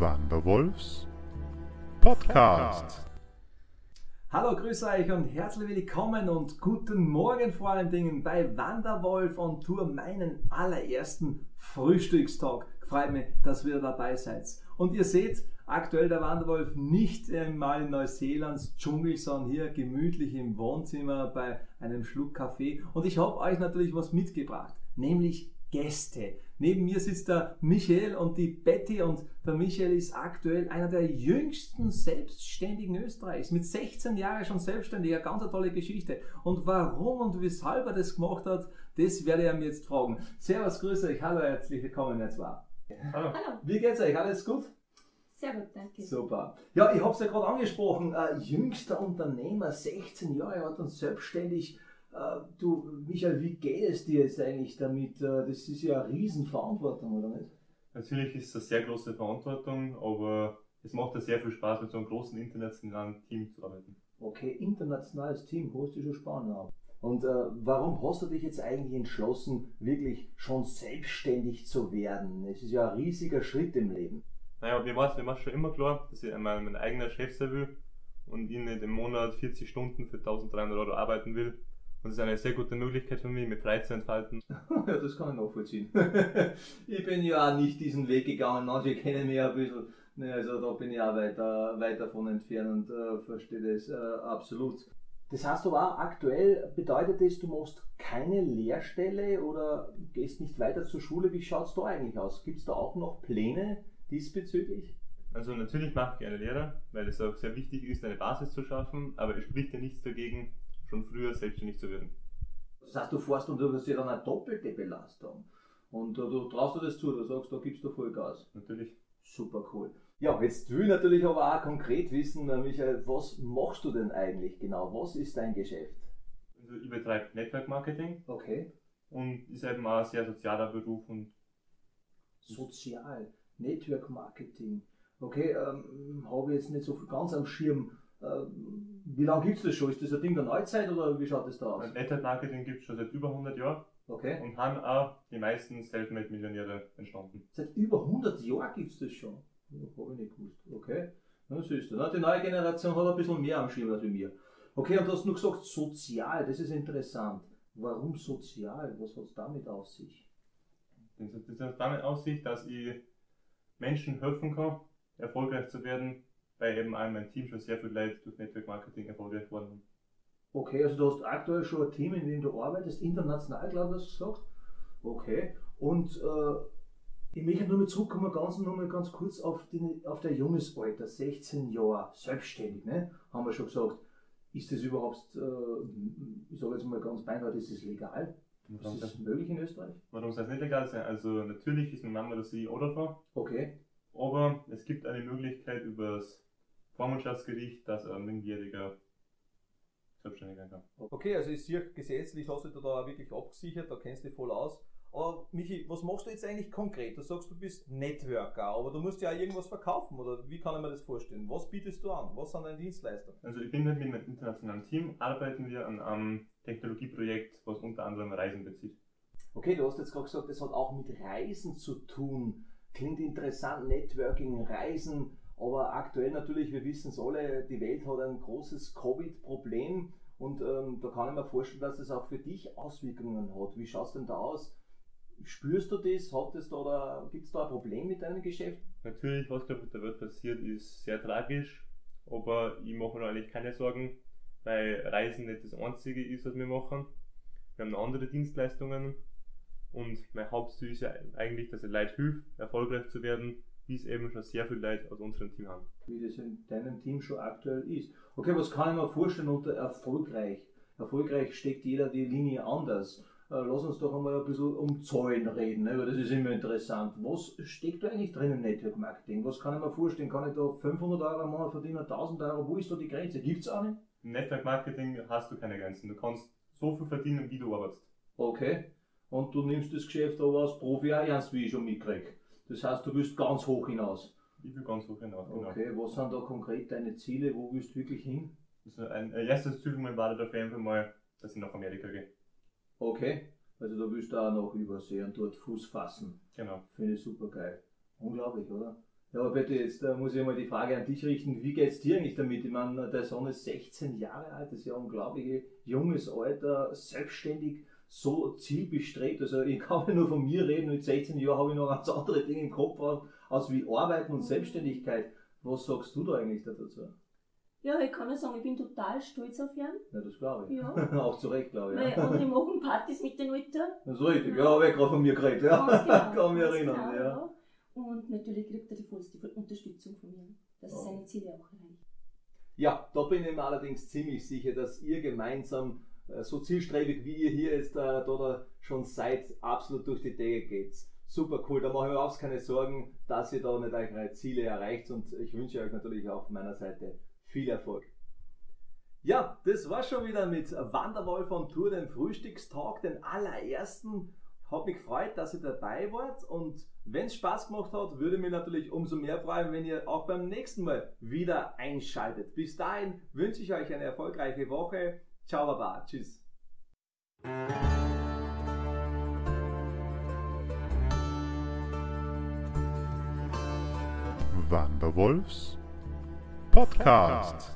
Wanderwolfs Podcast. Hallo, grüße euch und herzlich willkommen und guten Morgen vor allen Dingen bei Wanderwolf on Tour, meinen allerersten Frühstückstag. Freut mich, dass ihr dabei seid. Und ihr seht, aktuell der Wanderwolf nicht mal in Neuseelands Dschungel, sondern hier gemütlich im Wohnzimmer bei einem Schluck Kaffee. Und ich habe euch natürlich was mitgebracht, nämlich Gäste. Neben mir sitzt der Michael und die Betty und der Michael ist aktuell einer der jüngsten Selbstständigen Österreichs. Mit 16 Jahren schon selbstständig, eine ganz tolle Geschichte. Und warum und weshalb er das gemacht hat, das werde ich ihm jetzt fragen. Servus, grüße euch, hallo, herzlich willkommen, jetzt war. Hallo. Wie geht's euch? Alles gut? Sehr gut, danke. Super. Ja, ich habe es ja gerade angesprochen. Äh, jüngster Unternehmer, 16 Jahre alt und selbstständig. Äh, du, Michael, wie geht es dir jetzt eigentlich damit? Äh, das ist ja eine Riesenverantwortung, oder nicht? Natürlich ist es eine sehr große Verantwortung, aber es macht ja sehr viel Spaß, mit so einem großen internationalen Team zu arbeiten. Okay, internationales Team, hast du schon spannend an. Und äh, warum hast du dich jetzt eigentlich entschlossen, wirklich schon selbstständig zu werden? Es ist ja ein riesiger Schritt im Leben. Naja, mir war es mir war's schon immer klar, dass ich einmal mein eigener Chef sein will und ich nicht im Monat 40 Stunden für 1300 Euro arbeiten will. Und das ist eine sehr gute Möglichkeit für mich, mich frei zu entfalten. ja, das kann ich nachvollziehen. ich bin ja auch nicht diesen Weg gegangen, manche kennen mich ja ein bisschen. Ne, also da bin ich auch weiter, weit davon entfernt und äh, verstehe das äh, absolut. Das heißt aber auch aktuell bedeutet das, du machst keine Lehrstelle oder gehst nicht weiter zur Schule. Wie schaut es da eigentlich aus? Gibt es da auch noch Pläne diesbezüglich? Also natürlich mache ich eine Lehre, weil es auch sehr wichtig ist, eine Basis zu schaffen, aber es spricht ja nichts dagegen, schon früher selbstständig zu werden. Das heißt, du fährst und du hast ja dann eine doppelte Belastung. Und du traust dir das zu, du sagst, da gibst du Vollgas. Natürlich. Super cool. Ja, jetzt will ich natürlich aber auch konkret wissen, äh, Michael, was machst du denn eigentlich genau? Was ist dein Geschäft? Also ich betreibe Network Marketing Okay. und ist eben auch ein sehr sozialer Beruf und Sozial, Network Marketing. Okay, ähm, habe ich jetzt nicht so viel ganz am Schirm. Ähm, wie lange gibt es das schon? Ist das ein Ding der Neuzeit oder wie schaut das da aus? Network Marketing gibt es schon seit über 100 Jahren Okay. und haben auch die meisten Selfmade-Millionäre entstanden. Seit über 100 Jahren gibt es das schon. Ja, habe ich nicht gewusst. Okay. Na, siehst du. Na, die neue Generation hat ein bisschen mehr am Schirm als wir. mir. Okay, und du hast nur gesagt, sozial, das ist interessant. Warum sozial? Was hat es damit auf sich? Das hat damit Aussicht, dass ich Menschen helfen kann, erfolgreich zu werden, weil eben auch in meinem Team schon sehr viel Leute durch Network Marketing erfolgreich geworden sind. Okay, also du hast aktuell schon ein Team, in dem du arbeitest, international, glaube ich, hast du gesagt. Okay. Und äh, ich möchte nur mal zurückkommen, ganz, nur mal ganz kurz auf, den, auf der Jungesalter, 16 Jahre, selbstständig, ne? haben wir schon gesagt. Ist das überhaupt, äh, ich sage jetzt mal ganz beinhart, ist das legal? Warum Ist das möglich in Österreich? warum soll es nicht legal sein? Also natürlich ist meine Mama der CEO davon, Okay. aber es gibt eine Möglichkeit über das Vormundschaftsgericht, dass ein Minderjähriger selbstständig sein kann. Okay, also ich sehe, gesetzlich hast du dich da wirklich abgesichert, da kennst du dich voll aus. Aber Michi, was machst du jetzt eigentlich konkret? Du sagst, du bist Networker, aber du musst ja auch irgendwas verkaufen, oder wie kann ich mir das vorstellen? Was bietest du an? Was sind deine Dienstleistungen? Also ich bin mit einem internationalen Team, arbeiten wir an einem Technologieprojekt, was unter anderem Reisen bezieht. Okay, du hast jetzt gerade gesagt, das hat auch mit Reisen zu tun. Klingt interessant, Networking, Reisen, aber aktuell natürlich, wir wissen es alle, die Welt hat ein großes Covid-Problem und ähm, da kann ich mir vorstellen, dass das auch für dich Auswirkungen hat. Wie schaut es denn da aus? Spürst du das? Hat es da oder gibt es da ein Problem mit deinem Geschäft? Natürlich, was gerade mit der Welt passiert, ist sehr tragisch, aber ich mache mir eigentlich keine Sorgen, weil Reisen nicht das einzige ist, was wir machen. Wir haben noch andere Dienstleistungen und mein Hauptziel ist ja eigentlich, dass ich Leute hilft, erfolgreich zu werden, wie es eben schon sehr viele Leute aus unserem Team haben. Wie das in deinem Team schon aktuell ist. Okay, was kann ich mir vorstellen unter erfolgreich? Erfolgreich steckt jeder die Linie anders. Äh, Lass uns doch einmal ein bisschen um Zahlen reden, ne? weil das ist immer interessant. Was steckt da eigentlich drin im Network Marketing? Was kann ich mir vorstellen? Kann ich da 500 Euro im Monat verdienen, 1000 Euro? Wo ist da die Grenze? Gibt es eine? Im Network Marketing hast du keine Grenzen. Du kannst so viel verdienen, wie du arbeitest. Okay. Und du nimmst das Geschäft aber als Profi auch ernst, wie ich schon mitkriege. Das heißt, du willst ganz hoch hinaus. Ich will ganz hoch hinaus. Genau. Okay, was sind da konkret deine Ziele? Wo willst du wirklich hin? Also ein, erstes Ziel von mir war auf jeden Fall mal, dass ich nach Amerika gehe. Okay. Also da willst du auch noch übersee und dort Fuß fassen. Genau. Finde ich super geil. Unglaublich, oder? Ja, aber bitte, jetzt äh, muss ich mal die Frage an dich richten. Wie geht es dir eigentlich damit? Ich meine, der Sohn ist 16 Jahre alt, das ist ja ein unglaublich junges Alter, selbstständig, so zielbestrebt. Also ich kann ja nur von mir reden, mit 16 Jahren habe ich noch ganz andere Dinge im Kopf, als wie Arbeiten und Selbstständigkeit. Was sagst du da eigentlich dazu? Ja, ich kann nur sagen, ich bin total stolz auf ihn. Ja, das glaube ich. Ja. Auch zu Recht, glaube ich. Weil Ja. andere machen Partys mit den Eltern. Das ist richtig, ja, habe ich gerade von mir geredet. Ja. Genau, kann mich erinnern. genau, ja. Und natürlich kriegt er die vollste Unterstützung von mir, dass er Ja. seine Ziele auch erreicht. Ja, da bin ich mir allerdings ziemlich sicher, dass ihr gemeinsam so zielstrebig wie ihr hier jetzt äh, da, da schon seid, absolut durch die Decke geht. Super cool, da mache ich mir überhaupt keine Sorgen, dass ihr da nicht eure Ziele erreicht und ich wünsche euch natürlich auch von meiner Seite viel Erfolg. Ja, das war schon wieder mit Wanderwolf on Tour, dem Frühstückstag, den allerersten. Hat mich gefreut, dass ihr dabei wart und wenn es Spaß gemacht hat, würde mich natürlich umso mehr freuen, wenn ihr auch beim nächsten Mal wieder einschaltet. Bis dahin wünsche ich euch eine erfolgreiche Woche. Ciao, Baba. Tschüss. Wanderwolfs Podcast.